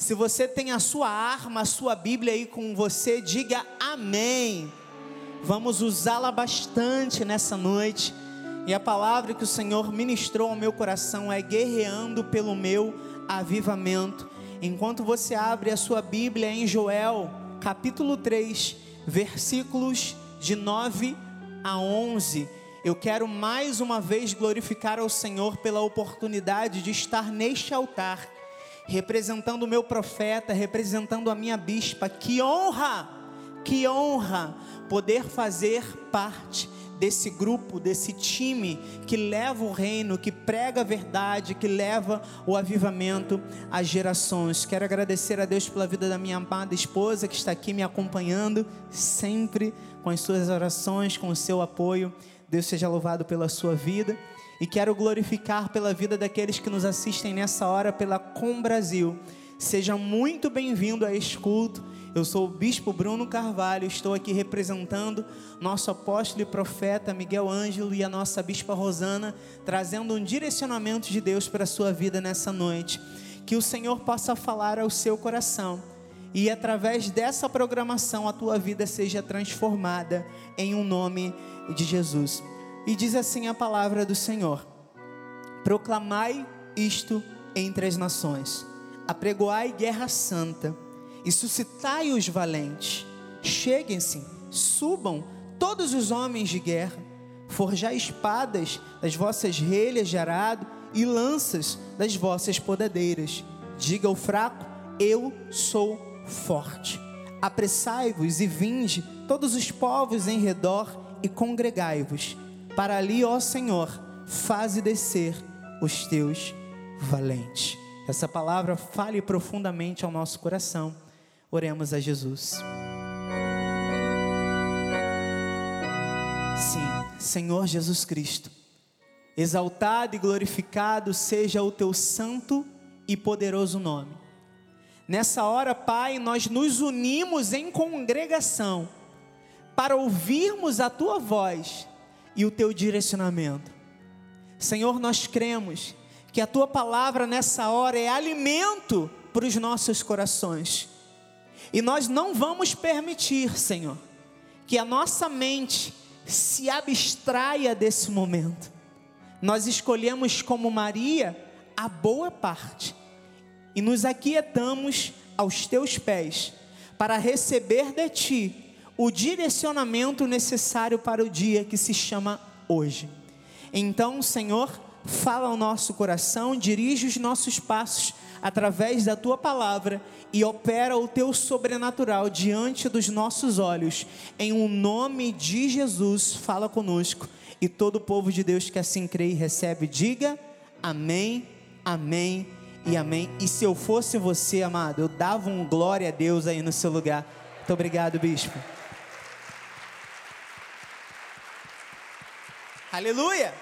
Se você tem a sua arma, a sua Bíblia aí com você, diga amém. Vamos usá-la bastante nessa noite. E a palavra que o Senhor ministrou ao meu coração é guerreando pelo meu avivamento. Enquanto você abre a sua Bíblia em Joel, capítulo 3, versículos de 9 a 11, eu quero mais uma vez glorificar ao Senhor pela oportunidade de estar neste altar, representando o meu profeta, representando a minha bispa. Que honra, que honra poder fazer parte desse grupo, desse time que leva o reino, que prega a verdade, que leva o avivamento às gerações. Quero agradecer a Deus pela vida da minha amada esposa que está aqui me acompanhando sempre com as suas orações, com o seu apoio. Deus seja louvado pela sua vida. E quero glorificar pela vida daqueles que nos assistem nessa hora pela Com Brasil. Seja muito bem-vindo a este culto. Eu sou o Bispo Bruno Carvalho, estou aqui representando nosso apóstolo e profeta Miguel Ângelo e a nossa Bispa Rosana, trazendo um direcionamento de Deus para a sua vida nessa noite. Que o Senhor possa falar ao seu coração e através dessa programação a tua vida seja transformada em um nome de Jesus. E diz assim a palavra do Senhor: Proclamai isto entre as nações, apregoai guerra santa e suscitai os valentes. Cheguem-se, subam todos os homens de guerra, forjai espadas das vossas relhas de arado e lanças das vossas podadeiras. Diga ao fraco: Eu sou forte. Apressai-vos e vinde todos os povos em redor e congregai-vos. Para ali, ó Senhor, faze descer os teus valentes. Essa palavra fale profundamente ao nosso coração Oremos a Jesus. Sim, Senhor Jesus Cristo, exaltado e glorificado seja o teu santo e poderoso nome. Nessa hora, Pai, nós nos unimos em congregação para ouvirmos a tua voz e o teu direcionamento. Senhor, nós cremos que a tua palavra nessa hora é alimento para os nossos corações. E nós não vamos permitir, Senhor, que a nossa mente se abstraia desse momento. Nós escolhemos como Maria a boa parte e nos aquietamos aos teus pés para receber de ti o direcionamento necessário para o dia que se chama hoje. Então, Senhor, fala ao nosso coração, dirige os nossos passos através da tua palavra e opera o teu sobrenatural diante dos nossos olhos. Em um nome de Jesus, fala conosco. E todo o povo de Deus que assim crê e recebe, diga amém, amém e amém. E se eu fosse você, amado, eu dava um glória a Deus aí no seu lugar. Muito obrigado, bispo. Aleluia!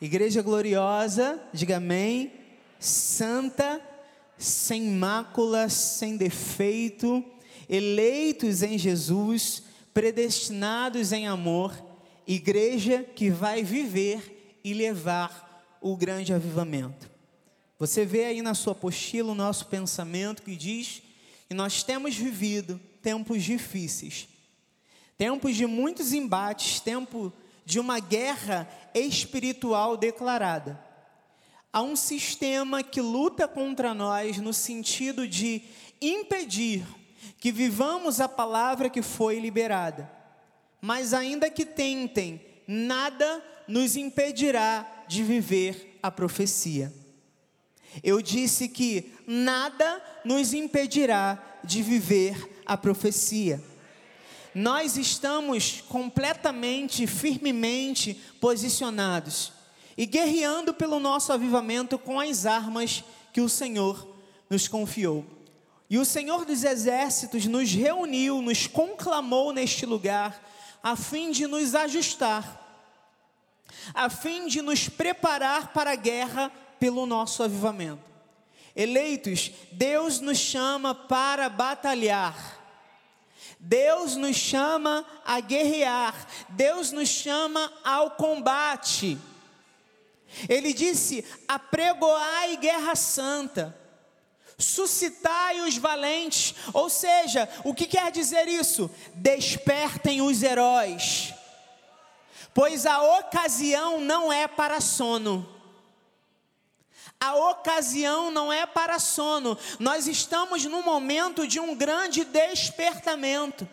Igreja gloriosa, diga amém. Santa, sem mácula, sem defeito, eleitos em Jesus, predestinados em amor, igreja que vai viver e levar o grande avivamento. Você vê aí na sua apostila o nosso pensamento que diz que nós temos vivido tempos difíceis, tempos de muitos embates, tempo de uma guerra espiritual declarada. Há um sistema que luta contra nós no sentido de impedir que vivamos a palavra que foi liberada. Mas ainda que tentem, nada nos impedirá de viver a profecia. Eu disse que nada nos impedirá de viver a profecia nós estamos completamente, firmemente posicionados e guerreando pelo nosso avivamento com as armas que o Senhor nos confiou. E o Senhor dos Exércitos nos reuniu, nos conclamou neste lugar, a fim de nos ajustar, a fim de nos preparar para a guerra pelo nosso avivamento. Eleitos, Deus nos chama para batalhar. Deus nos chama a guerrear, Deus nos chama ao combate. Ele disse: apregoai guerra santa, suscitai os valentes. Ou seja, o que quer dizer isso? Despertem os heróis, pois a ocasião não é para sono. A ocasião não é para sono. Nós estamos num momento de um grande despertamento.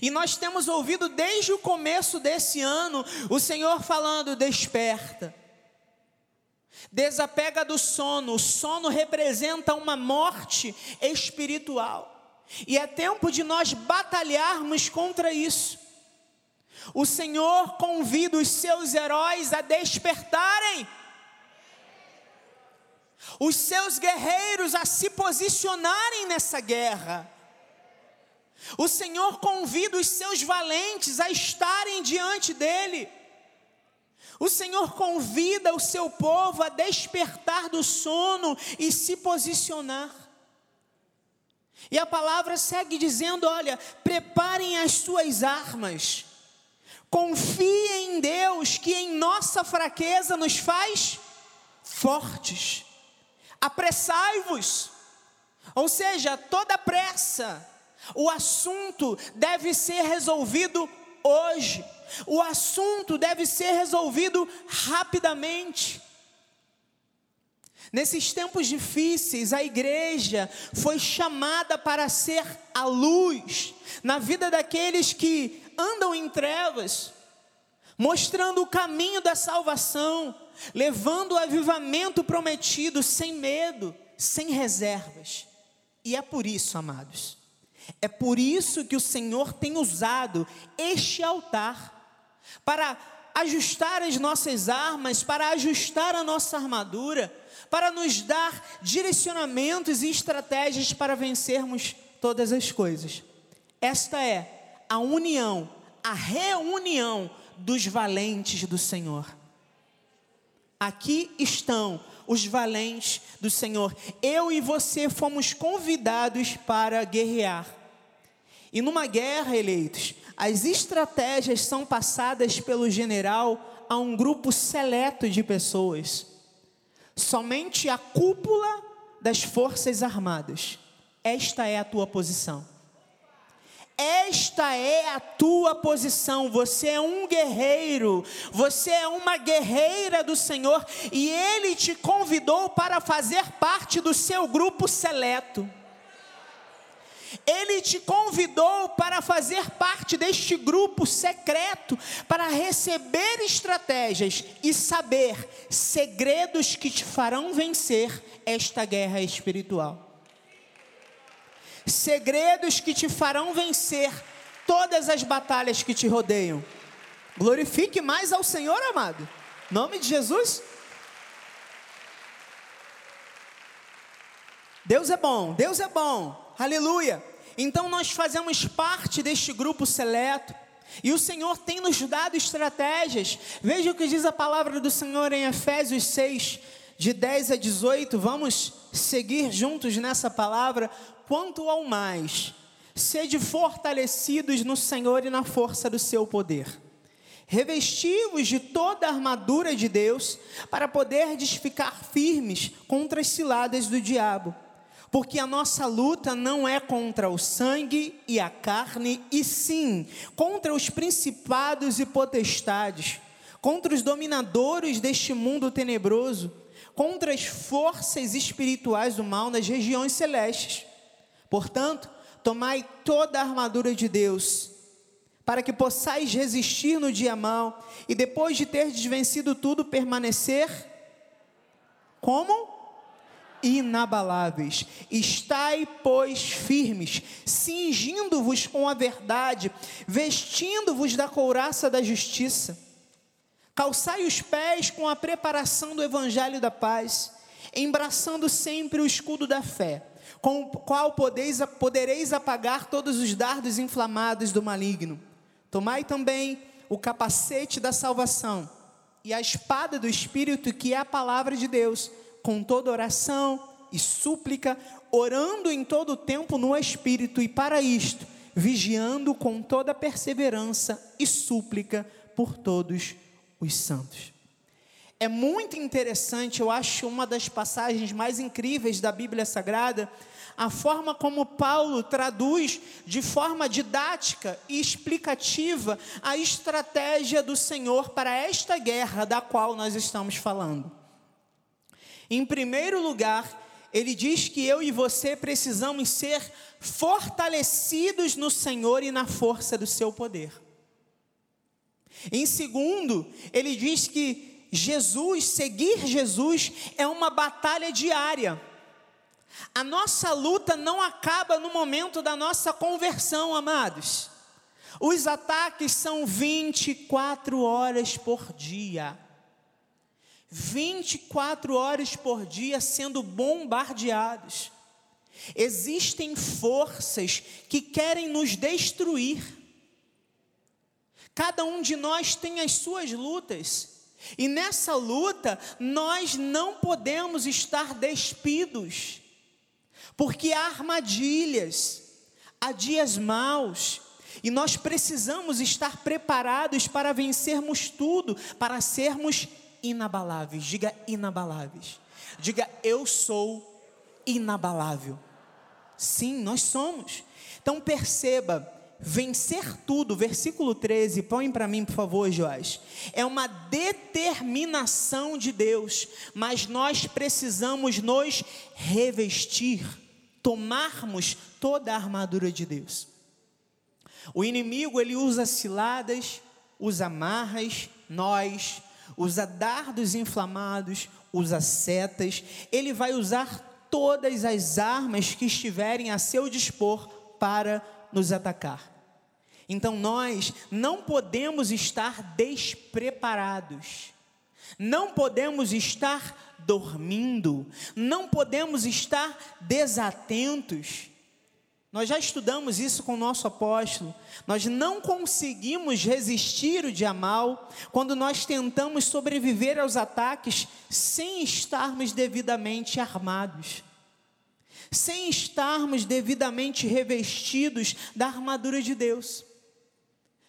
E nós temos ouvido desde o começo desse ano o Senhor falando: desperta. Desapega do sono. O sono representa uma morte espiritual. E é tempo de nós batalharmos contra isso. O Senhor convida os seus heróis a despertarem. Os seus guerreiros a se posicionarem nessa guerra. O Senhor convida os seus valentes a estarem diante dEle. O Senhor convida o seu povo a despertar do sono e se posicionar. E a palavra segue dizendo: olha, preparem as suas armas, confiem em Deus, que em nossa fraqueza nos faz fortes. Apressai-vos, ou seja, toda pressa o assunto deve ser resolvido hoje. O assunto deve ser resolvido rapidamente. Nesses tempos difíceis, a igreja foi chamada para ser a luz na vida daqueles que andam em trevas, mostrando o caminho da salvação, levando o avivamento prometido sem medo, sem reservas. E é por isso, amados, é por isso que o Senhor tem usado este altar para ajustar as nossas armas, para ajustar a nossa armadura, para nos dar direcionamentos e estratégias para vencermos todas as coisas. Esta é a união, a reunião dos valentes do Senhor. Aqui estão os valentes do Senhor. Eu e você fomos convidados para guerrear. E numa guerra, eleitos, as estratégias são passadas pelo general a um grupo seleto de pessoas. Somente a cúpula das forças armadas. Esta é a tua posição. Esta é a tua posição. Você é um guerreiro, você é uma guerreira do Senhor e Ele te convidou para fazer parte do seu grupo seleto. Ele te convidou para fazer parte deste grupo secreto, para receber estratégias e saber segredos que te farão vencer esta guerra espiritual. Segredos que te farão vencer todas as batalhas que te rodeiam. Glorifique mais ao Senhor, amado. Nome de Jesus. Deus é bom, Deus é bom. Aleluia. Então nós fazemos parte deste grupo seleto. E o Senhor tem nos dado estratégias. Veja o que diz a palavra do Senhor em Efésios 6, de 10 a 18. Vamos seguir juntos nessa palavra. Quanto ao mais, sede fortalecidos no Senhor e na força do seu poder. Revestivos de toda a armadura de Deus, para poder ficar firmes contra as ciladas do diabo porque a nossa luta não é contra o sangue e a carne, e sim contra os principados e potestades, contra os dominadores deste mundo tenebroso, contra as forças espirituais do mal nas regiões celestes. Portanto, tomai toda a armadura de Deus, para que possais resistir no dia mal e depois de ter desvencido tudo permanecer como? inabaláveis. Estai, pois, firmes, cingindo-vos com a verdade, vestindo-vos da couraça da justiça. Calçai os pés com a preparação do evangelho da paz, embraçando sempre o escudo da fé, com o qual podeis, podereis apagar todos os dardos inflamados do maligno. Tomai também o capacete da salvação e a espada do Espírito, que é a palavra de Deus com toda oração e súplica, orando em todo o tempo no Espírito, e para isto, vigiando com toda perseverança e súplica por todos os santos. É muito interessante, eu acho uma das passagens mais incríveis da Bíblia Sagrada, a forma como Paulo traduz de forma didática e explicativa a estratégia do Senhor para esta guerra da qual nós estamos falando. Em primeiro lugar, ele diz que eu e você precisamos ser fortalecidos no Senhor e na força do seu poder. Em segundo, ele diz que Jesus, seguir Jesus, é uma batalha diária. A nossa luta não acaba no momento da nossa conversão, amados. Os ataques são 24 horas por dia. 24 horas por dia sendo bombardeados. Existem forças que querem nos destruir. Cada um de nós tem as suas lutas. E nessa luta, nós não podemos estar despidos porque há armadilhas, há dias maus, e nós precisamos estar preparados para vencermos tudo, para sermos inabaláveis. Diga inabaláveis. Diga eu sou inabalável. Sim, nós somos. Então perceba, vencer tudo, versículo 13, põe para mim, por favor, Joás. É uma determinação de Deus, mas nós precisamos nos revestir tomarmos toda a armadura de Deus. O inimigo ele usa ciladas, usa amarras, nós, usa dardos inflamados, usa setas, ele vai usar todas as armas que estiverem a seu dispor para nos atacar. Então nós não podemos estar despreparados. Não podemos estar dormindo, não podemos estar desatentos. Nós já estudamos isso com o nosso apóstolo. Nós não conseguimos resistir o dia mal quando nós tentamos sobreviver aos ataques sem estarmos devidamente armados, sem estarmos devidamente revestidos da armadura de Deus.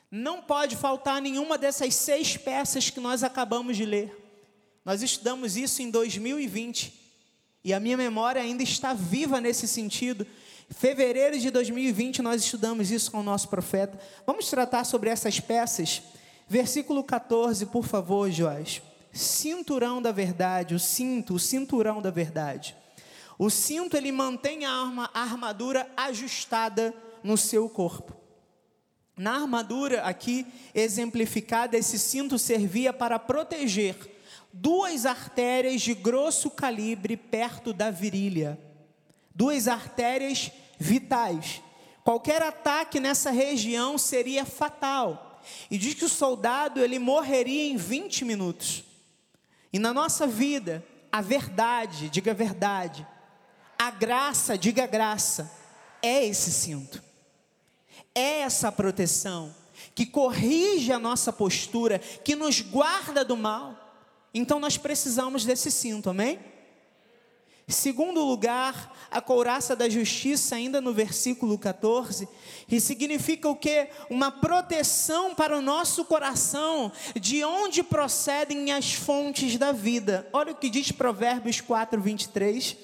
Não pode faltar nenhuma dessas seis peças que nós acabamos de ler. Nós estudamos isso em 2020 e a minha memória ainda está viva nesse sentido. Fevereiro de 2020 nós estudamos isso com o nosso profeta. Vamos tratar sobre essas peças. Versículo 14, por favor, Joás. Cinturão da verdade, o cinto, o cinturão da verdade. O cinto ele mantém a, arma, a armadura ajustada no seu corpo. Na armadura aqui exemplificada, esse cinto servia para proteger duas artérias de grosso calibre perto da virilha. Duas artérias vitais. Qualquer ataque nessa região seria fatal. E diz que o soldado ele morreria em 20 minutos. E na nossa vida, a verdade, diga a verdade, a graça, diga graça, é esse cinto. É essa proteção que corrige a nossa postura, que nos guarda do mal. Então nós precisamos desse cinto, amém? Segundo lugar, a couraça da justiça, ainda no versículo 14, e significa o que? Uma proteção para o nosso coração, de onde procedem as fontes da vida. Olha o que diz Provérbios 4, 23.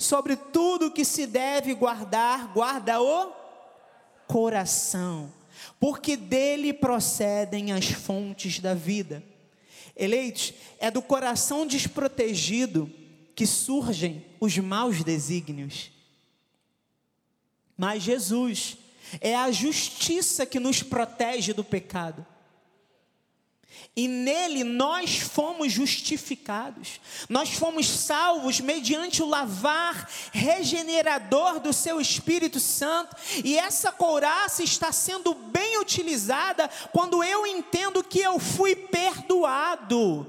Sobre tudo que se deve guardar, guarda o coração, porque dele procedem as fontes da vida. Eleitos, é do coração desprotegido que surgem os maus desígnios. Mas Jesus é a justiça que nos protege do pecado e nele nós fomos justificados, nós fomos salvos mediante o lavar regenerador do seu Espírito Santo, e essa couraça está sendo bem utilizada quando eu entendo que eu fui perdoado,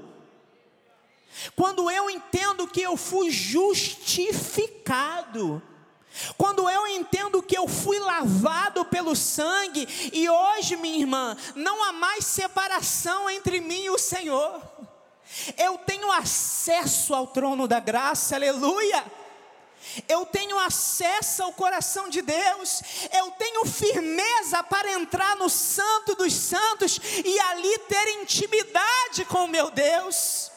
quando eu entendo que eu fui justificado. Quando eu entendo que eu lavado pelo sangue e hoje, minha irmã, não há mais separação entre mim e o Senhor. Eu tenho acesso ao trono da graça, aleluia. Eu tenho acesso ao coração de Deus, eu tenho firmeza para entrar no Santo dos Santos e ali ter intimidade com o meu Deus.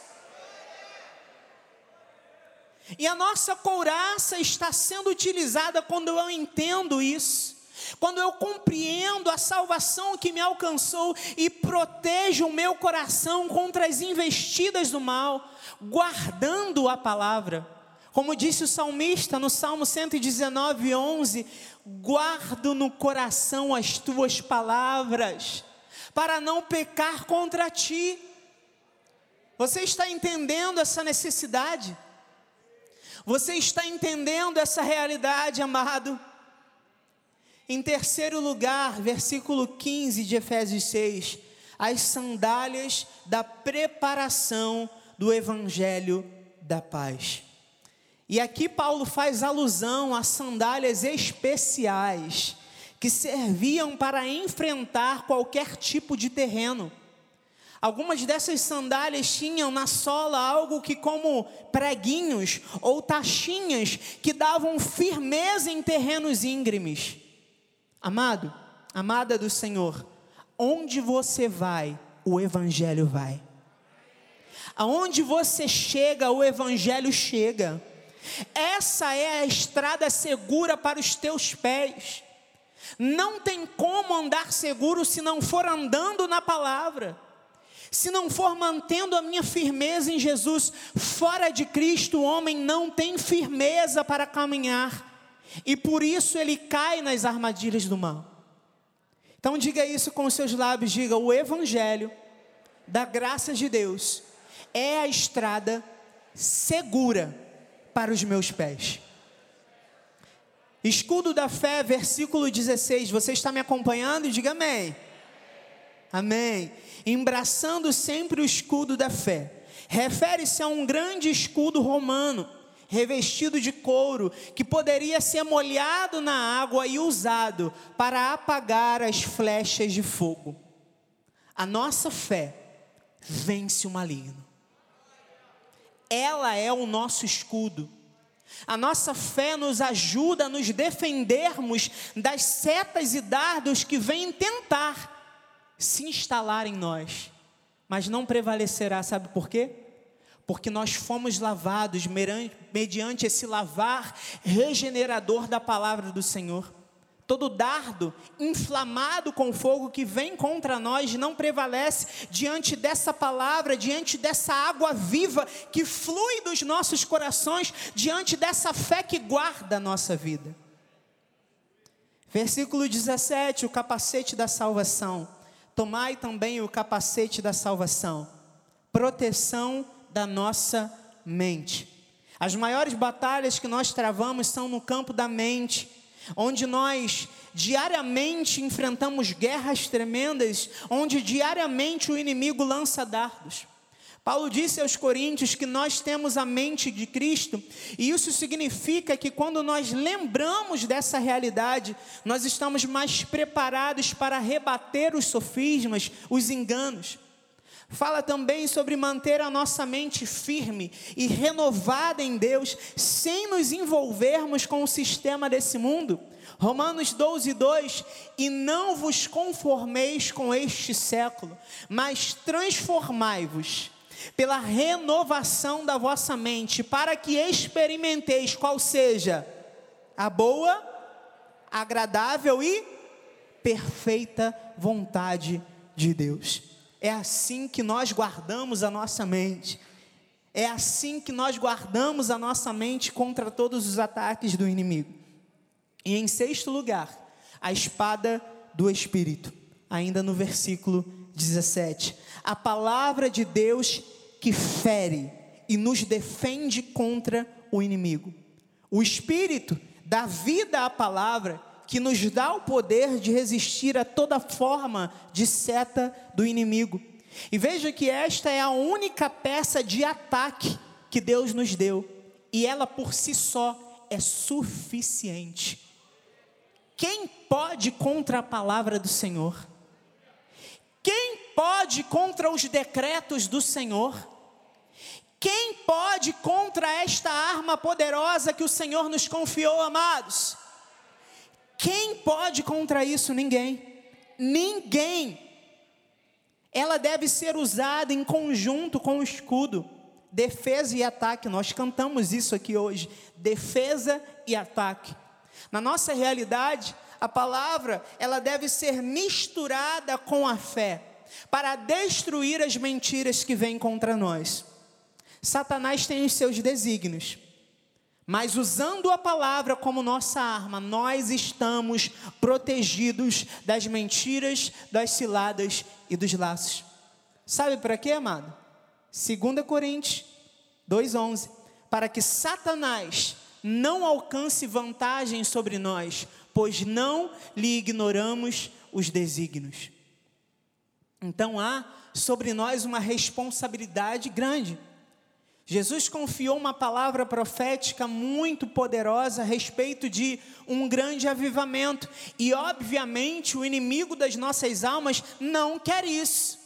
E a nossa couraça está sendo utilizada quando eu entendo isso. Quando eu compreendo a salvação que me alcançou e protejo o meu coração contra as investidas do mal, guardando a palavra. Como disse o salmista no Salmo 119, 11: guardo no coração as tuas palavras, para não pecar contra ti. Você está entendendo essa necessidade? Você está entendendo essa realidade, amado? Em terceiro lugar, versículo 15 de Efésios 6, as sandálias da preparação do evangelho da paz. E aqui Paulo faz alusão a sandálias especiais que serviam para enfrentar qualquer tipo de terreno. Algumas dessas sandálias tinham na sola algo que, como preguinhos ou tachinhas, que davam firmeza em terrenos íngremes. Amado, amada do Senhor, onde você vai, o Evangelho vai. Aonde você chega, o Evangelho chega. Essa é a estrada segura para os teus pés. Não tem como andar seguro se não for andando na palavra se não for mantendo a minha firmeza em Jesus, fora de Cristo, o homem não tem firmeza para caminhar, e por isso ele cai nas armadilhas do mal. Então, diga isso com os seus lábios: diga, o Evangelho da graça de Deus é a estrada segura para os meus pés. Escudo da fé, versículo 16. Você está me acompanhando? Diga amém. Amém embraçando sempre o escudo da fé. Refere-se a um grande escudo romano, revestido de couro, que poderia ser molhado na água e usado para apagar as flechas de fogo. A nossa fé vence o maligno. Ela é o nosso escudo. A nossa fé nos ajuda a nos defendermos das setas e dardos que vêm tentar se instalar em nós, mas não prevalecerá, sabe por quê? Porque nós fomos lavados mediante esse lavar regenerador da palavra do Senhor. Todo dardo inflamado com fogo que vem contra nós não prevalece diante dessa palavra, diante dessa água viva que flui dos nossos corações, diante dessa fé que guarda a nossa vida. Versículo 17: o capacete da salvação. Tomai também o capacete da salvação, proteção da nossa mente. As maiores batalhas que nós travamos são no campo da mente, onde nós diariamente enfrentamos guerras tremendas, onde diariamente o inimigo lança dardos. Paulo disse aos Coríntios que nós temos a mente de Cristo, e isso significa que quando nós lembramos dessa realidade, nós estamos mais preparados para rebater os sofismas, os enganos. Fala também sobre manter a nossa mente firme e renovada em Deus, sem nos envolvermos com o sistema desse mundo. Romanos 12, 2: E não vos conformeis com este século, mas transformai-vos pela renovação da vossa mente, para que experimenteis qual seja a boa, agradável e perfeita vontade de Deus. É assim que nós guardamos a nossa mente. É assim que nós guardamos a nossa mente contra todos os ataques do inimigo. E em sexto lugar, a espada do Espírito, ainda no versículo 17. A palavra de Deus que fere e nos defende contra o inimigo. O Espírito dá vida à palavra que nos dá o poder de resistir a toda forma de seta do inimigo. E veja que esta é a única peça de ataque que Deus nos deu, e ela por si só é suficiente. Quem pode contra a palavra do Senhor? Quem pode contra os decretos do Senhor? Quem pode contra esta arma poderosa que o Senhor nos confiou, amados? Quem pode contra isso? Ninguém. Ninguém. Ela deve ser usada em conjunto com o escudo defesa e ataque. Nós cantamos isso aqui hoje: defesa e ataque. Na nossa realidade, a palavra, ela deve ser misturada com a fé para destruir as mentiras que vêm contra nós. Satanás tem os seus desígnios. Mas usando a palavra como nossa arma, nós estamos protegidos das mentiras, das ciladas e dos laços. Sabe para quê, amado? 2 Coríntios 2,11. Para que Satanás não alcance vantagem sobre nós, pois não lhe ignoramos os desígnios. Então há sobre nós uma responsabilidade grande. Jesus confiou uma palavra profética muito poderosa a respeito de um grande avivamento, e obviamente o inimigo das nossas almas não quer isso,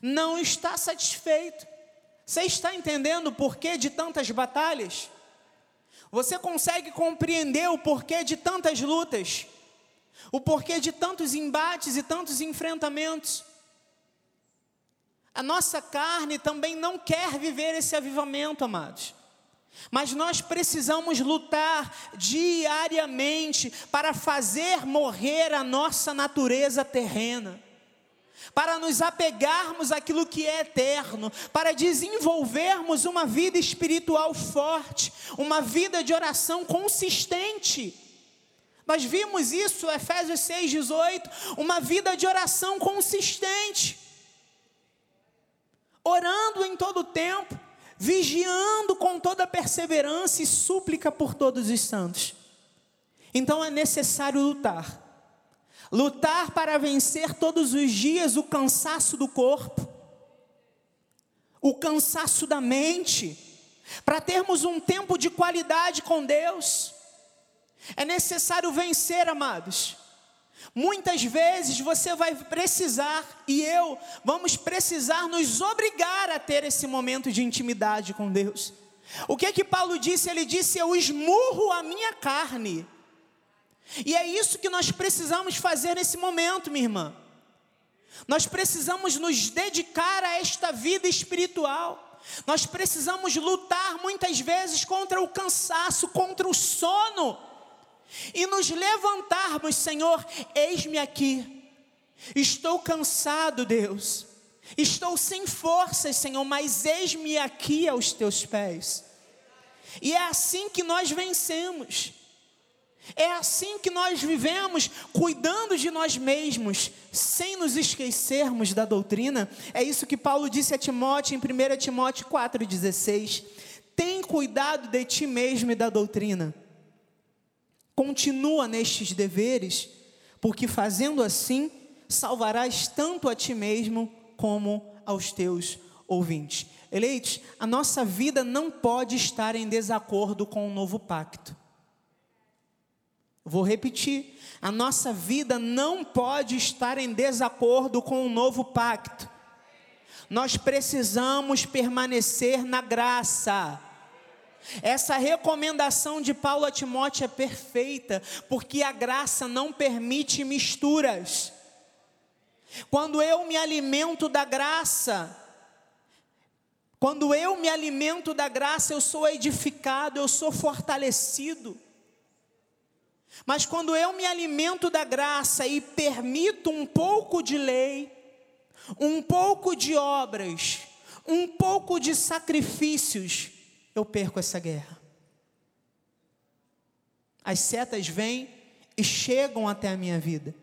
não está satisfeito. Você está entendendo o porquê de tantas batalhas? Você consegue compreender o porquê de tantas lutas? O porquê de tantos embates e tantos enfrentamentos? A nossa carne também não quer viver esse avivamento, amados. Mas nós precisamos lutar diariamente para fazer morrer a nossa natureza terrena, para nos apegarmos àquilo que é eterno, para desenvolvermos uma vida espiritual forte, uma vida de oração consistente. Nós vimos isso, Efésios 6,18, uma vida de oração consistente orando em todo o tempo, vigiando com toda perseverança e súplica por todos os santos. Então é necessário lutar. Lutar para vencer todos os dias o cansaço do corpo, o cansaço da mente, para termos um tempo de qualidade com Deus. É necessário vencer, amados. Muitas vezes você vai precisar, e eu, vamos precisar nos obrigar a ter esse momento de intimidade com Deus. O que é que Paulo disse? Ele disse: Eu esmurro a minha carne. E é isso que nós precisamos fazer nesse momento, minha irmã. Nós precisamos nos dedicar a esta vida espiritual. Nós precisamos lutar muitas vezes contra o cansaço, contra o sono e nos levantarmos, Senhor, eis-me aqui. Estou cansado, Deus. Estou sem forças, Senhor, mas eis-me aqui aos teus pés. E é assim que nós vencemos. É assim que nós vivemos, cuidando de nós mesmos, sem nos esquecermos da doutrina. É isso que Paulo disse a Timóteo em 1 Timóteo 4,16. Tem cuidado de ti mesmo e da doutrina. Continua nestes deveres, porque fazendo assim, salvarás tanto a ti mesmo como aos teus ouvintes. Eleitos, a nossa vida não pode estar em desacordo com o novo pacto. Vou repetir: a nossa vida não pode estar em desacordo com o novo pacto. Nós precisamos permanecer na graça. Essa recomendação de Paulo a Timóteo é perfeita, porque a graça não permite misturas. Quando eu me alimento da graça, quando eu me alimento da graça, eu sou edificado, eu sou fortalecido. Mas quando eu me alimento da graça e permito um pouco de lei, um pouco de obras, um pouco de sacrifícios, eu perco essa guerra. As setas vêm e chegam até a minha vida.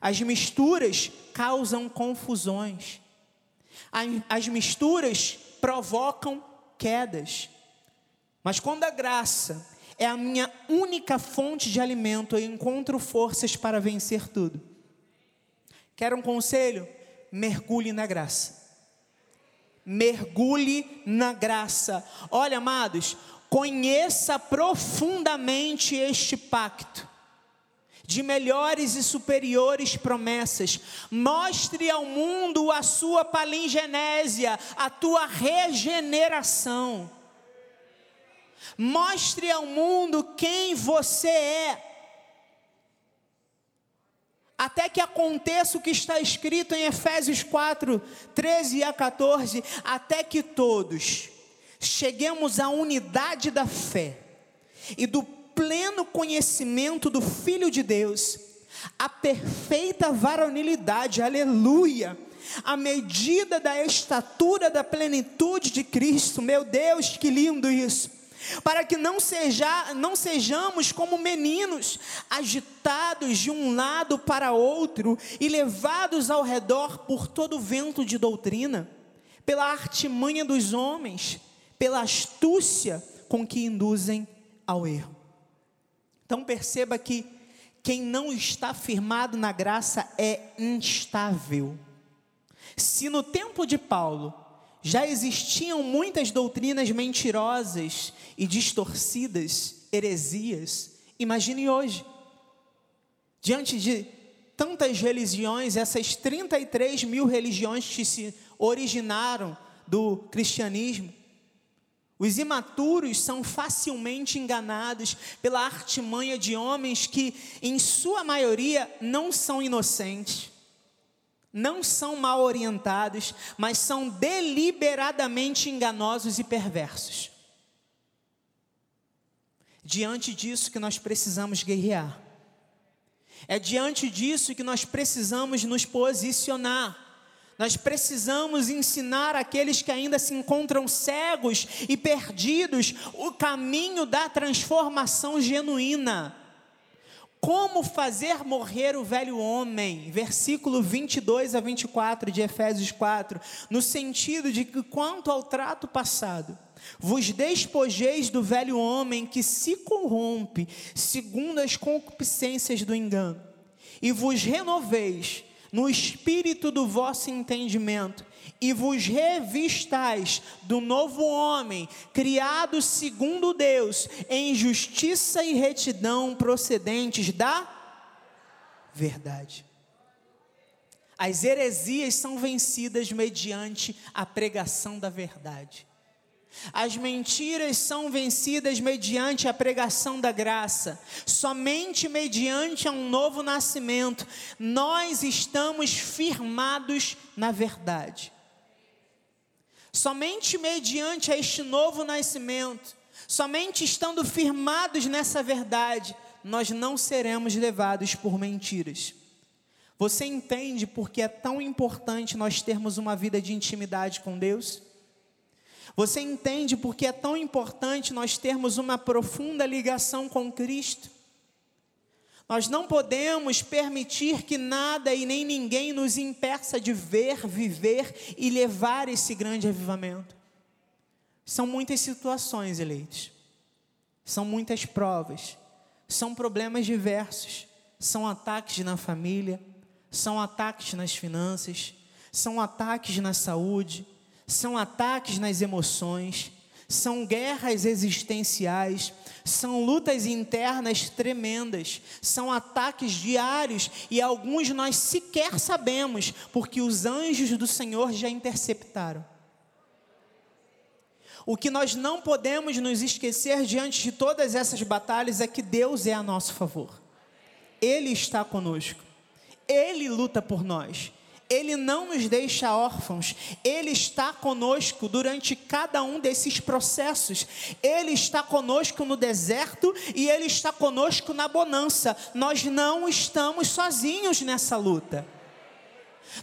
As misturas causam confusões. As misturas provocam quedas. Mas quando a graça é a minha única fonte de alimento, eu encontro forças para vencer tudo. Quer um conselho? Mergulhe na graça mergulhe na graça. Olha, amados, conheça profundamente este pacto de melhores e superiores promessas. Mostre ao mundo a sua palingenésia, a tua regeneração. Mostre ao mundo quem você é. Até que aconteça o que está escrito em Efésios 4, 13 a 14, até que todos cheguemos à unidade da fé e do pleno conhecimento do Filho de Deus, a perfeita varonilidade, aleluia, a medida da estatura da plenitude de Cristo, meu Deus, que lindo isso para que não, seja, não sejamos como meninos, agitados de um lado para outro e levados ao redor por todo vento de doutrina, pela artimanha dos homens, pela astúcia com que induzem ao erro. Então perceba que quem não está firmado na graça é instável. Se no tempo de Paulo já existiam muitas doutrinas mentirosas e distorcidas, heresias. Imagine hoje, diante de tantas religiões, essas 33 mil religiões que se originaram do cristianismo, os imaturos são facilmente enganados pela artimanha de homens que, em sua maioria, não são inocentes não são mal orientados, mas são deliberadamente enganosos e perversos. Diante disso que nós precisamos guerrear. É diante disso que nós precisamos nos posicionar. Nós precisamos ensinar aqueles que ainda se encontram cegos e perdidos o caminho da transformação genuína. Como fazer morrer o velho homem? Versículo 22 a 24 de Efésios 4, no sentido de que quanto ao trato passado, vos despojeis do velho homem que se corrompe segundo as concupiscências do engano, e vos renoveis no espírito do vosso entendimento, e vos revistais do novo homem, criado segundo Deus, em justiça e retidão procedentes da verdade. As heresias são vencidas mediante a pregação da verdade. As mentiras são vencidas mediante a pregação da graça. Somente mediante um novo nascimento nós estamos firmados na verdade. Somente mediante este novo nascimento, somente estando firmados nessa verdade, nós não seremos levados por mentiras. Você entende porque é tão importante nós termos uma vida de intimidade com Deus? Você entende porque é tão importante nós termos uma profunda ligação com Cristo? Nós não podemos permitir que nada e nem ninguém nos impeça de ver, viver e levar esse grande avivamento. São muitas situações, eleitos. São muitas provas. São problemas diversos. São ataques na família. São ataques nas finanças. São ataques na saúde são ataques nas emoções, são guerras existenciais, são lutas internas tremendas, são ataques diários e alguns nós sequer sabemos, porque os anjos do Senhor já interceptaram. O que nós não podemos nos esquecer diante de todas essas batalhas é que Deus é a nosso favor. Ele está conosco. Ele luta por nós. Ele não nos deixa órfãos, Ele está conosco durante cada um desses processos. Ele está conosco no deserto e Ele está conosco na bonança. Nós não estamos sozinhos nessa luta.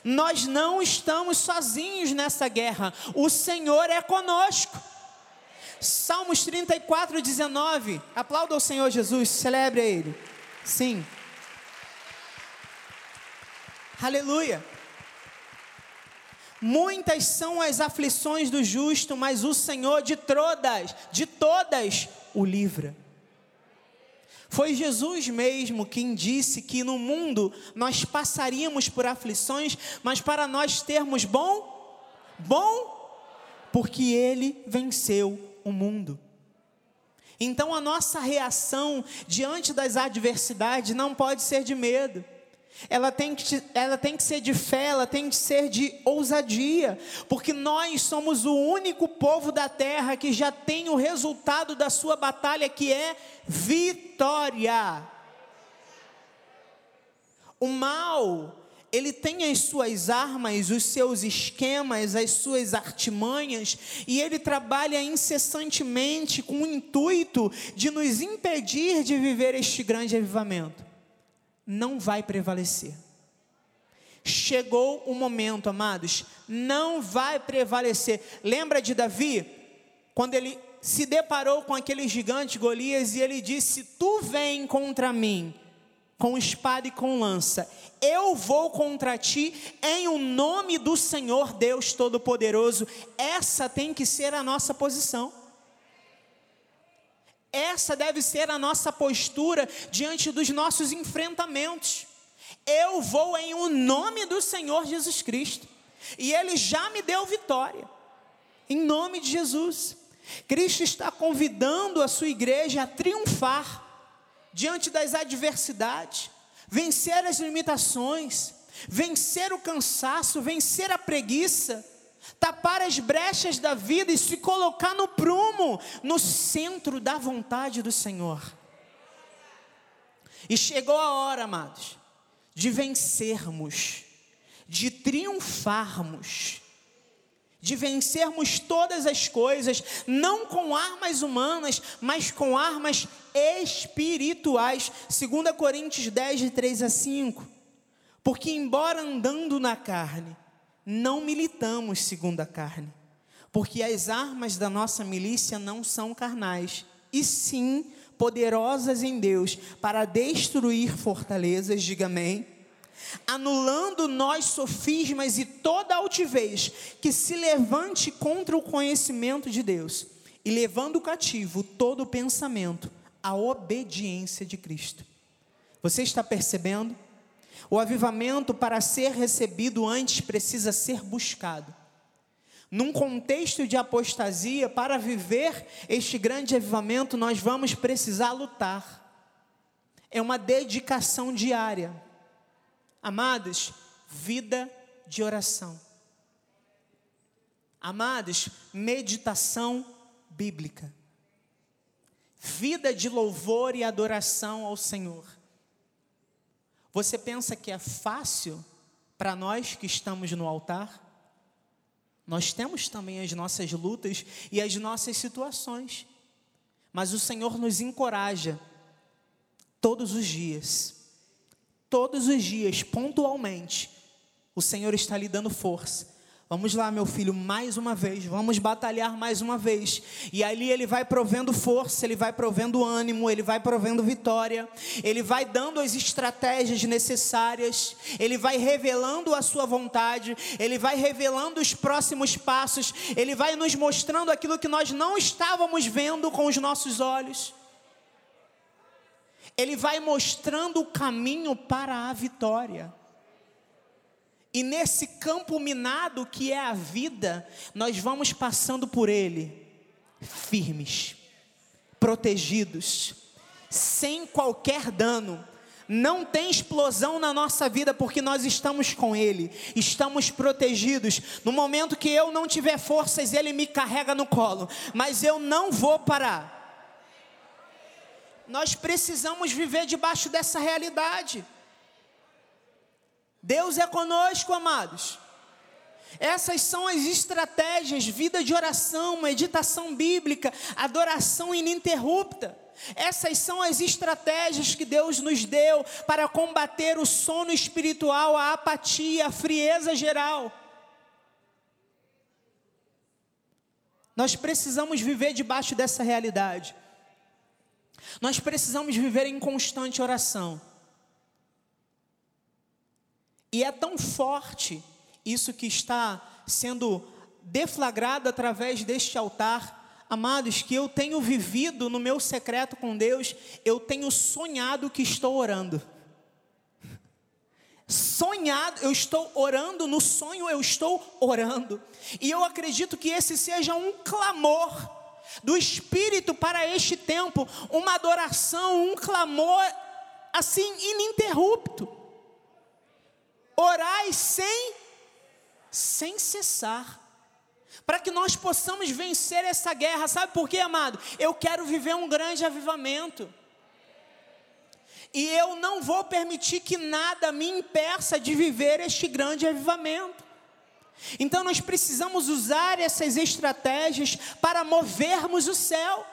Nós não estamos sozinhos nessa guerra. O Senhor é conosco. Salmos 34, 19. Aplauda o Senhor Jesus, celebre a Ele. Sim. Aleluia. Muitas são as aflições do justo, mas o Senhor de todas, de todas, o livra. Foi Jesus mesmo quem disse que no mundo nós passaríamos por aflições, mas para nós termos bom, bom, porque Ele venceu o mundo. Então a nossa reação diante das adversidades não pode ser de medo ela tem, que, ela tem que ser de fé, ela tem que ser de ousadia, porque nós somos o único povo da terra que já tem o resultado da sua batalha, que é vitória. O mal, ele tem as suas armas, os seus esquemas, as suas artimanhas, e ele trabalha incessantemente com o intuito de nos impedir de viver este grande avivamento. Não vai prevalecer. Chegou o momento, amados, não vai prevalecer. Lembra de Davi? Quando ele se deparou com aquele gigante Golias e ele disse: Tu vem contra mim com espada e com lança, eu vou contra ti em o nome do Senhor Deus Todo-Poderoso. Essa tem que ser a nossa posição. Essa deve ser a nossa postura diante dos nossos enfrentamentos. Eu vou em o nome do Senhor Jesus Cristo. E Ele já me deu vitória. Em nome de Jesus. Cristo está convidando a sua igreja a triunfar diante das adversidades, vencer as limitações, vencer o cansaço, vencer a preguiça, tapar as brechas da vida e se colocar no prumo, no centro da vontade do Senhor. E chegou a hora, amados, de vencermos, de triunfarmos, de vencermos todas as coisas, não com armas humanas, mas com armas espirituais. 2 Coríntios 10, de 3 a 5. Porque, embora andando na carne, não militamos segundo a carne, porque as armas da nossa milícia não são carnais, e sim poderosas em Deus para destruir fortalezas, diga amém. Anulando nós sofismas e toda altivez que se levante contra o conhecimento de Deus, e levando cativo todo pensamento à obediência de Cristo. Você está percebendo? O avivamento, para ser recebido antes, precisa ser buscado. Num contexto de apostasia, para viver este grande avivamento, nós vamos precisar lutar. É uma dedicação diária. Amados, vida de oração. Amados, meditação bíblica. Vida de louvor e adoração ao Senhor. Você pensa que é fácil para nós que estamos no altar? Nós temos também as nossas lutas e as nossas situações, mas o Senhor nos encoraja todos os dias, todos os dias, pontualmente, o Senhor está lhe dando força Vamos lá, meu filho, mais uma vez, vamos batalhar mais uma vez. E ali ele vai provendo força, ele vai provendo ânimo, ele vai provendo vitória, ele vai dando as estratégias necessárias, ele vai revelando a sua vontade, ele vai revelando os próximos passos, ele vai nos mostrando aquilo que nós não estávamos vendo com os nossos olhos. Ele vai mostrando o caminho para a vitória. E nesse campo minado que é a vida, nós vamos passando por ele, firmes, protegidos, sem qualquer dano. Não tem explosão na nossa vida porque nós estamos com Ele, estamos protegidos. No momento que eu não tiver forças, Ele me carrega no colo, mas eu não vou parar. Nós precisamos viver debaixo dessa realidade. Deus é conosco, amados. Essas são as estratégias, vida de oração, meditação bíblica, adoração ininterrupta. Essas são as estratégias que Deus nos deu para combater o sono espiritual, a apatia, a frieza geral. Nós precisamos viver debaixo dessa realidade. Nós precisamos viver em constante oração. E é tão forte isso que está sendo deflagrado através deste altar, amados, que eu tenho vivido no meu secreto com Deus, eu tenho sonhado que estou orando. Sonhado, eu estou orando, no sonho eu estou orando. E eu acredito que esse seja um clamor do Espírito para este tempo, uma adoração, um clamor assim ininterrupto. Orai sem sem cessar. Para que nós possamos vencer essa guerra. Sabe por quê, amado? Eu quero viver um grande avivamento. E eu não vou permitir que nada me impeça de viver este grande avivamento. Então nós precisamos usar essas estratégias para movermos o céu.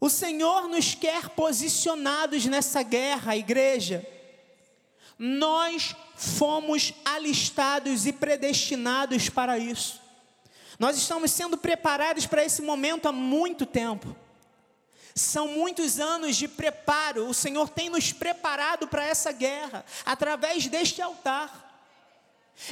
O Senhor nos quer posicionados nessa guerra, igreja. Nós fomos alistados e predestinados para isso. Nós estamos sendo preparados para esse momento há muito tempo. São muitos anos de preparo. O Senhor tem nos preparado para essa guerra através deste altar.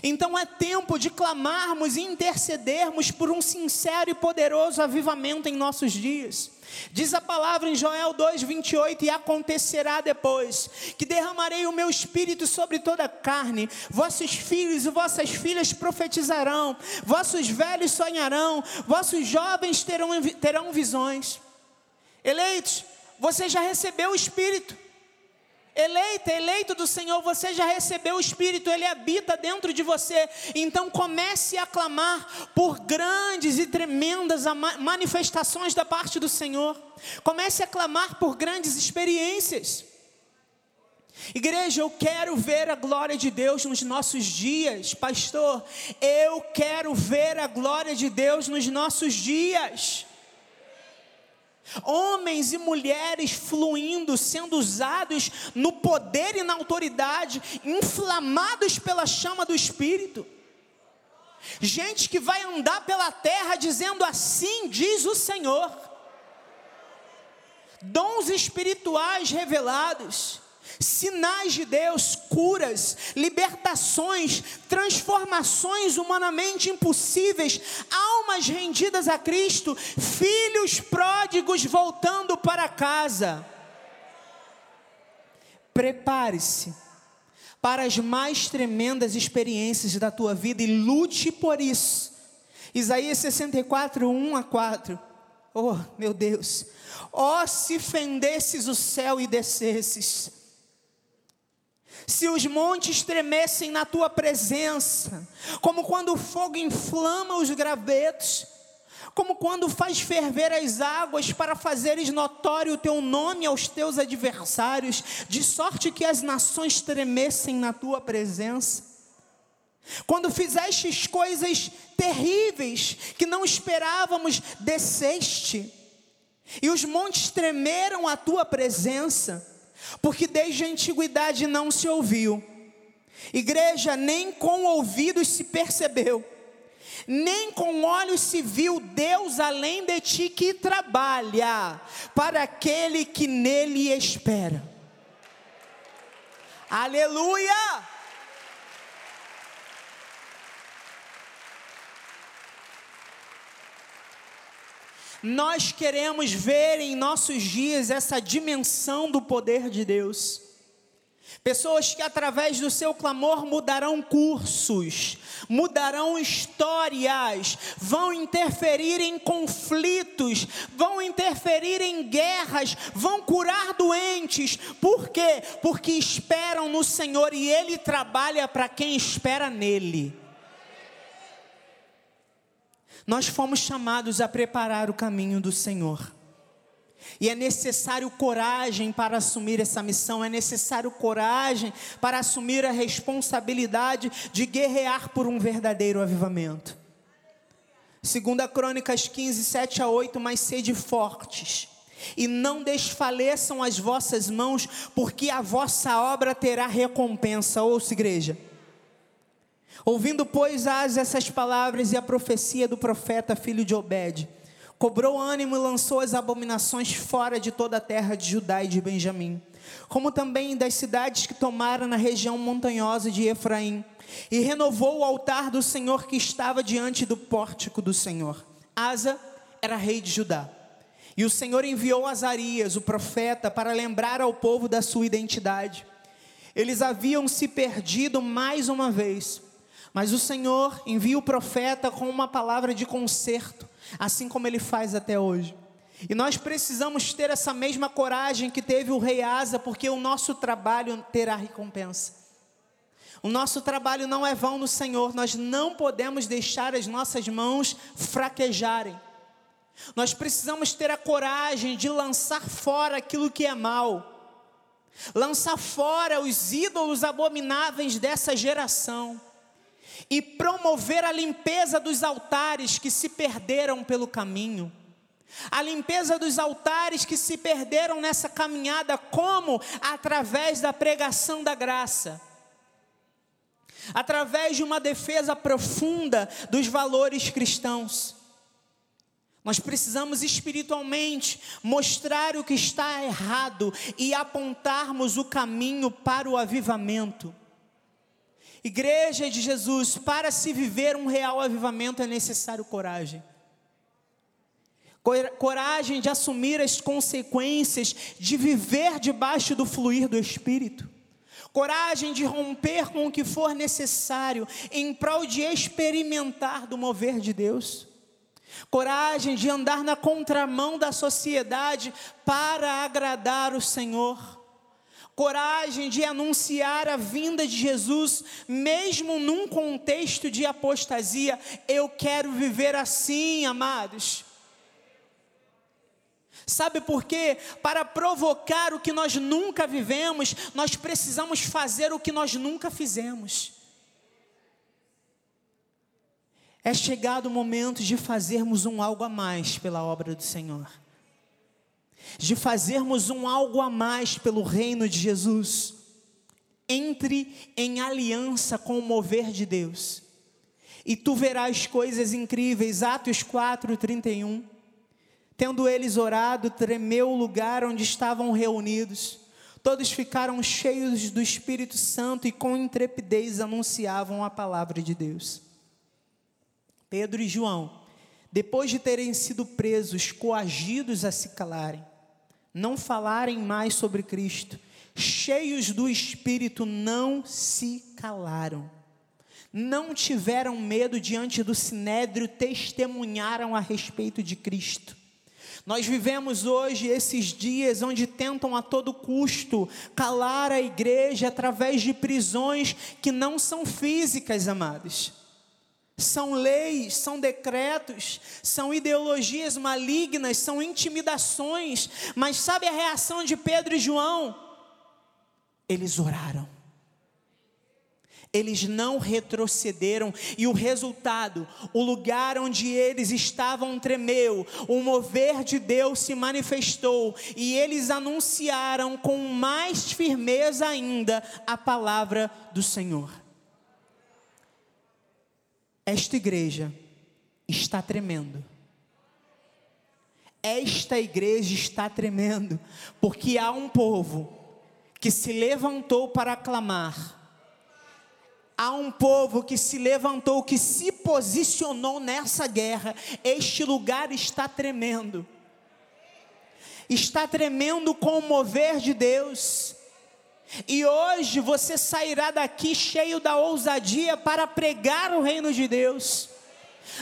Então é tempo de clamarmos e intercedermos por um sincero e poderoso avivamento em nossos dias. Diz a palavra em Joel 2:28 e acontecerá depois que derramarei o meu espírito sobre toda a carne. Vossos filhos e vossas filhas profetizarão, vossos velhos sonharão, vossos jovens terão terão visões. Eleitos, você já recebeu o espírito eleita, eleito do Senhor, você já recebeu o Espírito, ele habita dentro de você. Então comece a clamar por grandes e tremendas manifestações da parte do Senhor. Comece a clamar por grandes experiências. Igreja, eu quero ver a glória de Deus nos nossos dias, pastor. Eu quero ver a glória de Deus nos nossos dias. Homens e mulheres fluindo, sendo usados no poder e na autoridade, inflamados pela chama do Espírito. Gente que vai andar pela terra dizendo assim diz o Senhor. Dons espirituais revelados sinais de Deus, curas, libertações, transformações humanamente impossíveis, almas rendidas a Cristo, filhos pródigos voltando para casa. Prepare-se para as mais tremendas experiências da tua vida e lute por isso. Isaías 64, 1 a 4. Oh, meu Deus. Oh, se fendesses o céu e descesses se os montes tremessem na tua presença, como quando o fogo inflama os gravetos, como quando faz ferver as águas para fazeres notório o teu nome aos teus adversários, de sorte que as nações tremessem na tua presença. Quando fizestes coisas terríveis que não esperávamos, desceste, e os montes tremeram à tua presença porque desde a antiguidade não se ouviu. Igreja, nem com ouvidos se percebeu, nem com olhos se viu Deus além de ti que trabalha para aquele que nele espera. Aleluia! Nós queremos ver em nossos dias essa dimensão do poder de Deus. Pessoas que através do seu clamor mudarão cursos, mudarão histórias, vão interferir em conflitos, vão interferir em guerras, vão curar doentes. Por quê? Porque esperam no Senhor e Ele trabalha para quem espera nele. Nós fomos chamados a preparar o caminho do Senhor. E é necessário coragem para assumir essa missão, é necessário coragem para assumir a responsabilidade de guerrear por um verdadeiro avivamento. Segunda Crônicas 15, 7 a 8, mas sede fortes, e não desfaleçam as vossas mãos, porque a vossa obra terá recompensa. Ouça, igreja. Ouvindo, pois, As essas palavras e a profecia do profeta, filho de Obed, cobrou ânimo e lançou as abominações fora de toda a terra de Judá e de Benjamim, como também das cidades que tomaram na região montanhosa de Efraim, e renovou o altar do Senhor que estava diante do pórtico do Senhor. Asa era rei de Judá. E o Senhor enviou Azarias, o profeta, para lembrar ao povo da sua identidade. Eles haviam se perdido mais uma vez mas o Senhor envia o profeta com uma palavra de conserto, assim como ele faz até hoje. E nós precisamos ter essa mesma coragem que teve o rei Asa, porque o nosso trabalho terá recompensa. O nosso trabalho não é vão no Senhor, nós não podemos deixar as nossas mãos fraquejarem. Nós precisamos ter a coragem de lançar fora aquilo que é mal. lançar fora os ídolos abomináveis dessa geração e promover a limpeza dos altares que se perderam pelo caminho. A limpeza dos altares que se perderam nessa caminhada, como? Através da pregação da graça, através de uma defesa profunda dos valores cristãos. Nós precisamos espiritualmente mostrar o que está errado e apontarmos o caminho para o avivamento. Igreja de Jesus, para se viver um real avivamento é necessário coragem. Coragem de assumir as consequências de viver debaixo do fluir do Espírito. Coragem de romper com o que for necessário em prol de experimentar do mover de Deus. Coragem de andar na contramão da sociedade para agradar o Senhor coragem de anunciar a vinda de Jesus, mesmo num contexto de apostasia. Eu quero viver assim, amados. Sabe por quê? Para provocar o que nós nunca vivemos, nós precisamos fazer o que nós nunca fizemos. É chegado o momento de fazermos um algo a mais pela obra do Senhor de fazermos um algo a mais pelo reino de Jesus. Entre em aliança com o mover de Deus, e tu verás coisas incríveis. Atos 4, 31. Tendo eles orado, tremeu o lugar onde estavam reunidos. Todos ficaram cheios do Espírito Santo e com intrepidez anunciavam a palavra de Deus. Pedro e João, depois de terem sido presos, coagidos a se calarem, não falarem mais sobre Cristo, cheios do Espírito, não se calaram. Não tiveram medo diante do sinédrio, testemunharam a respeito de Cristo. Nós vivemos hoje esses dias onde tentam a todo custo calar a igreja através de prisões que não são físicas, amados são leis, são decretos, são ideologias malignas, são intimidações. Mas sabe a reação de Pedro e João? Eles oraram. Eles não retrocederam, e o resultado, o lugar onde eles estavam tremeu, o mover de Deus se manifestou, e eles anunciaram com mais firmeza ainda a palavra do Senhor. Esta igreja está tremendo. Esta igreja está tremendo, porque há um povo que se levantou para clamar. Há um povo que se levantou, que se posicionou nessa guerra. Este lugar está tremendo. Está tremendo com o mover de Deus. E hoje você sairá daqui cheio da ousadia para pregar o reino de Deus.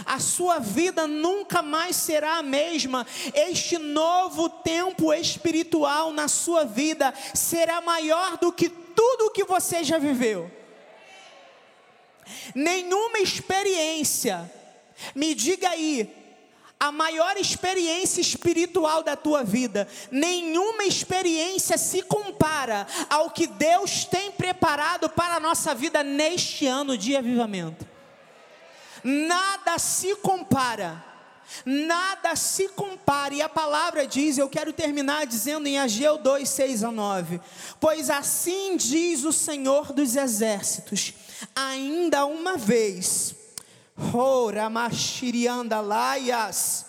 A sua vida nunca mais será a mesma. Este novo tempo espiritual na sua vida será maior do que tudo o que você já viveu. Nenhuma experiência, me diga aí, a maior experiência espiritual da tua vida. Nenhuma experiência se compara ao que Deus tem preparado para a nossa vida neste ano de avivamento. Nada se compara. Nada se compara, e a palavra diz, eu quero terminar dizendo em Ageu 2, 6 a 9: Pois assim diz o Senhor dos Exércitos, ainda uma vez, laias.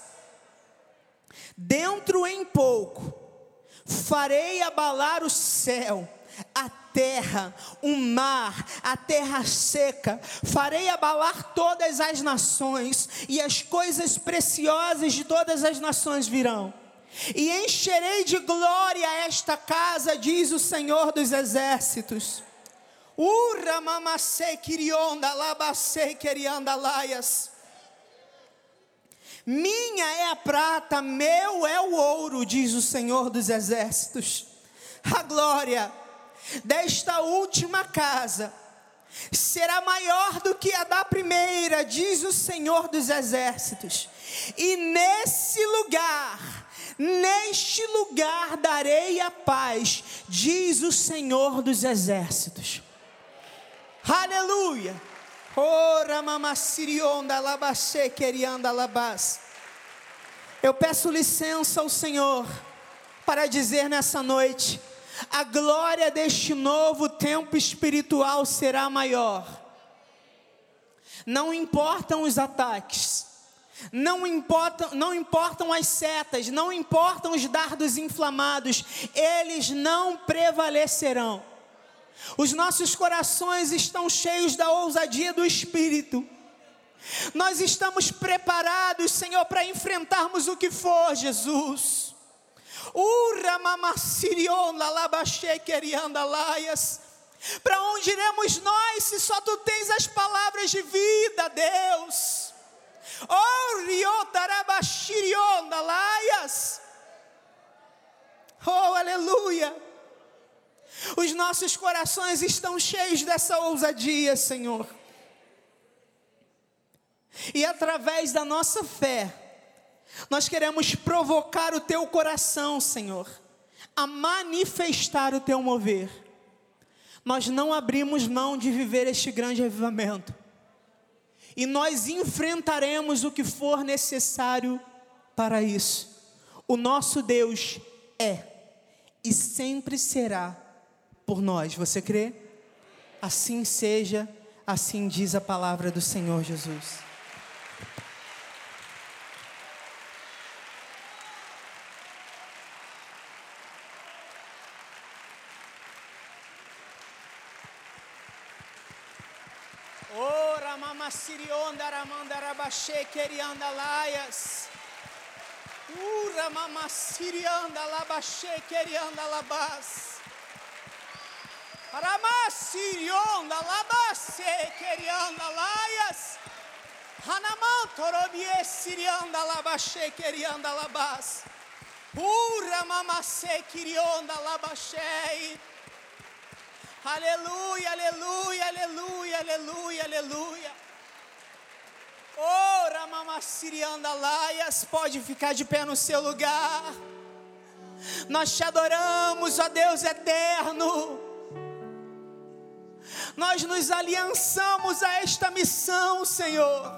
Dentro em pouco farei abalar o céu, a terra, o mar, a terra seca, farei abalar todas as nações, e as coisas preciosas de todas as nações virão. E encherei de glória esta casa, diz o Senhor dos exércitos. Ura mamase kirionda labase querianda laias. Minha é a prata, meu é o ouro, diz o Senhor dos exércitos. A glória desta última casa será maior do que a da primeira, diz o Senhor dos exércitos. E nesse lugar Neste lugar darei a paz, diz o Senhor dos Exércitos. Aleluia. Ora mamassirionda labaxê querianda. Eu peço licença ao Senhor para dizer nessa noite: a glória deste novo tempo espiritual será maior. Não importam os ataques, não importam, não importam as setas, não importam os dardos inflamados, eles não prevalecerão. Os nossos corações estão cheios da ousadia do Espírito. Nós estamos preparados, Senhor, para enfrentarmos o que for, Jesus. Para onde iremos nós se só tu tens as palavras de vida, Deus? Oh, aleluia. Os nossos corações estão cheios dessa ousadia, Senhor. E através da nossa fé, nós queremos provocar o teu coração, Senhor, a manifestar o teu mover. Nós não abrimos mão de viver este grande avivamento. E nós enfrentaremos o que for necessário para isso. O nosso Deus é e sempre será por nós. Você crê? Assim seja, assim diz a palavra do Senhor Jesus. Ora mama sirionda ramanda rabaxe querianda laias. Ura mama sirianda labaxe querianda labas. Ramasirion, Labase, Kerianda Laias, Hanamão, Torobie, Sirianda Labaxe, Kerianda Labas, Pura Mamasse, Kirionda Labachei. Aleluia, aleluia, aleluia, aleluia, aleluia. Ora, mamassirianda laias, pode ficar de pé no seu lugar. Nós te adoramos, ó Deus eterno nós nos aliançamos a esta missão, Senhor,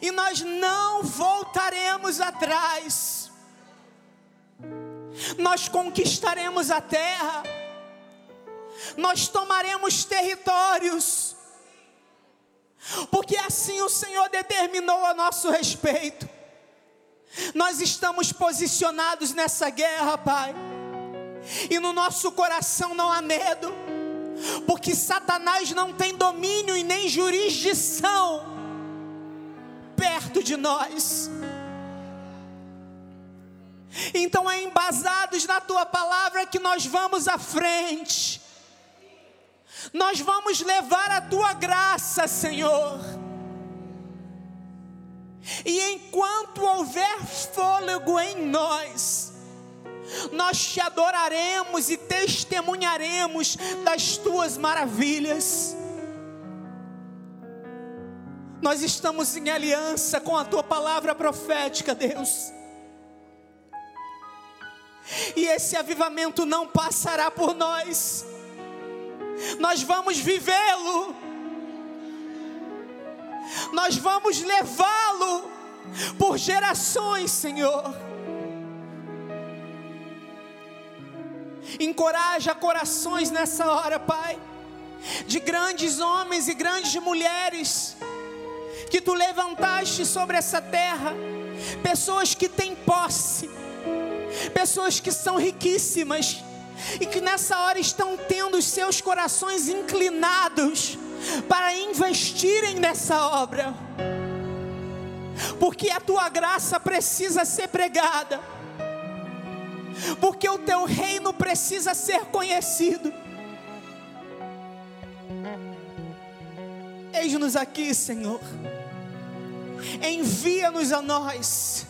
e nós não voltaremos atrás, nós conquistaremos a terra, nós tomaremos territórios, porque assim o Senhor determinou a nosso respeito. Nós estamos posicionados nessa guerra, Pai, e no nosso coração não há medo porque Satanás não tem domínio e nem jurisdição perto de nós. Então é embasados na tua palavra que nós vamos à frente. Nós vamos levar a tua graça, Senhor. E enquanto houver fôlego em nós, nós te adoraremos e testemunharemos das tuas maravilhas. Nós estamos em aliança com a tua palavra profética, Deus. E esse avivamento não passará por nós, nós vamos vivê-lo, nós vamos levá-lo por gerações, Senhor. Encoraja corações nessa hora, Pai, de grandes homens e grandes mulheres que tu levantaste sobre essa terra, pessoas que têm posse, pessoas que são riquíssimas e que nessa hora estão tendo os seus corações inclinados para investirem nessa obra, porque a tua graça precisa ser pregada porque o teu reino precisa ser conhecido. Eis-nos aqui, Senhor. Envia-nos a nós.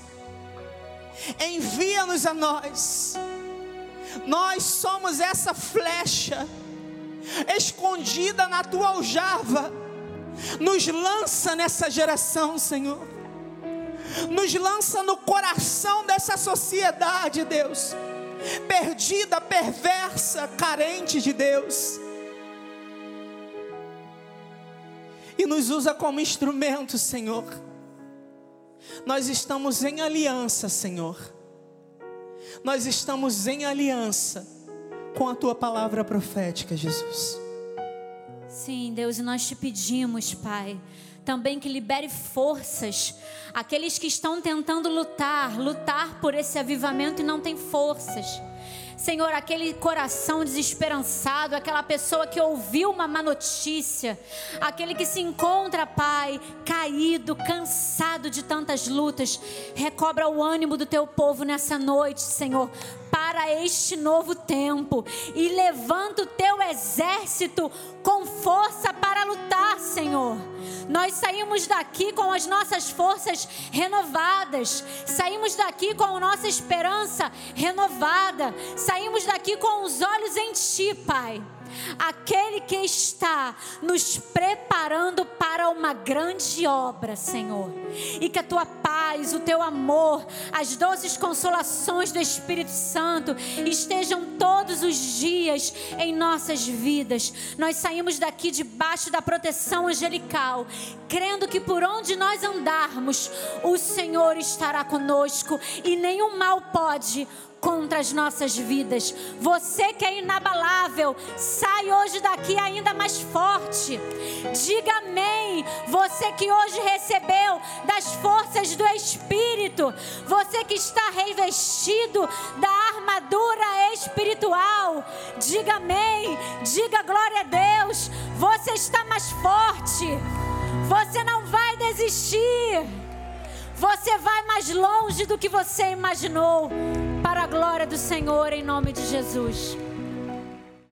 Envia-nos a nós. Nós somos essa flecha escondida na tua aljava. Nos lança nessa geração, Senhor. Nos lança no coração dessa sociedade, Deus, perdida, perversa, carente de Deus. E nos usa como instrumento, Senhor. Nós estamos em aliança, Senhor. Nós estamos em aliança com a tua palavra profética, Jesus. Sim, Deus, e nós te pedimos, Pai, também que libere forças aqueles que estão tentando lutar, lutar por esse avivamento e não têm forças. Senhor, aquele coração desesperançado, aquela pessoa que ouviu uma má notícia, aquele que se encontra, Pai, caído, cansado de tantas lutas, recobra o ânimo do teu povo nessa noite, Senhor, para este novo tempo e levanta o teu exército com força para lutar, Senhor. Nós saímos daqui com as nossas forças renovadas, saímos daqui com a nossa esperança renovada, saímos daqui com os olhos em Ti, Pai aquele que está nos preparando para uma grande obra, Senhor. E que a tua paz, o teu amor, as doces consolações do Espírito Santo estejam todos os dias em nossas vidas. Nós saímos daqui debaixo da proteção angelical, crendo que por onde nós andarmos, o Senhor estará conosco e nenhum mal pode contra as nossas vidas. Você que é inabalável, sai hoje daqui ainda mais forte. Diga amém. Você que hoje recebeu das forças do Espírito, você que está revestido da armadura espiritual, diga amém. Diga glória a Deus. Você está mais forte. Você não vai desistir. Você vai mais longe do que você imaginou. Para a glória do Senhor, em nome de Jesus.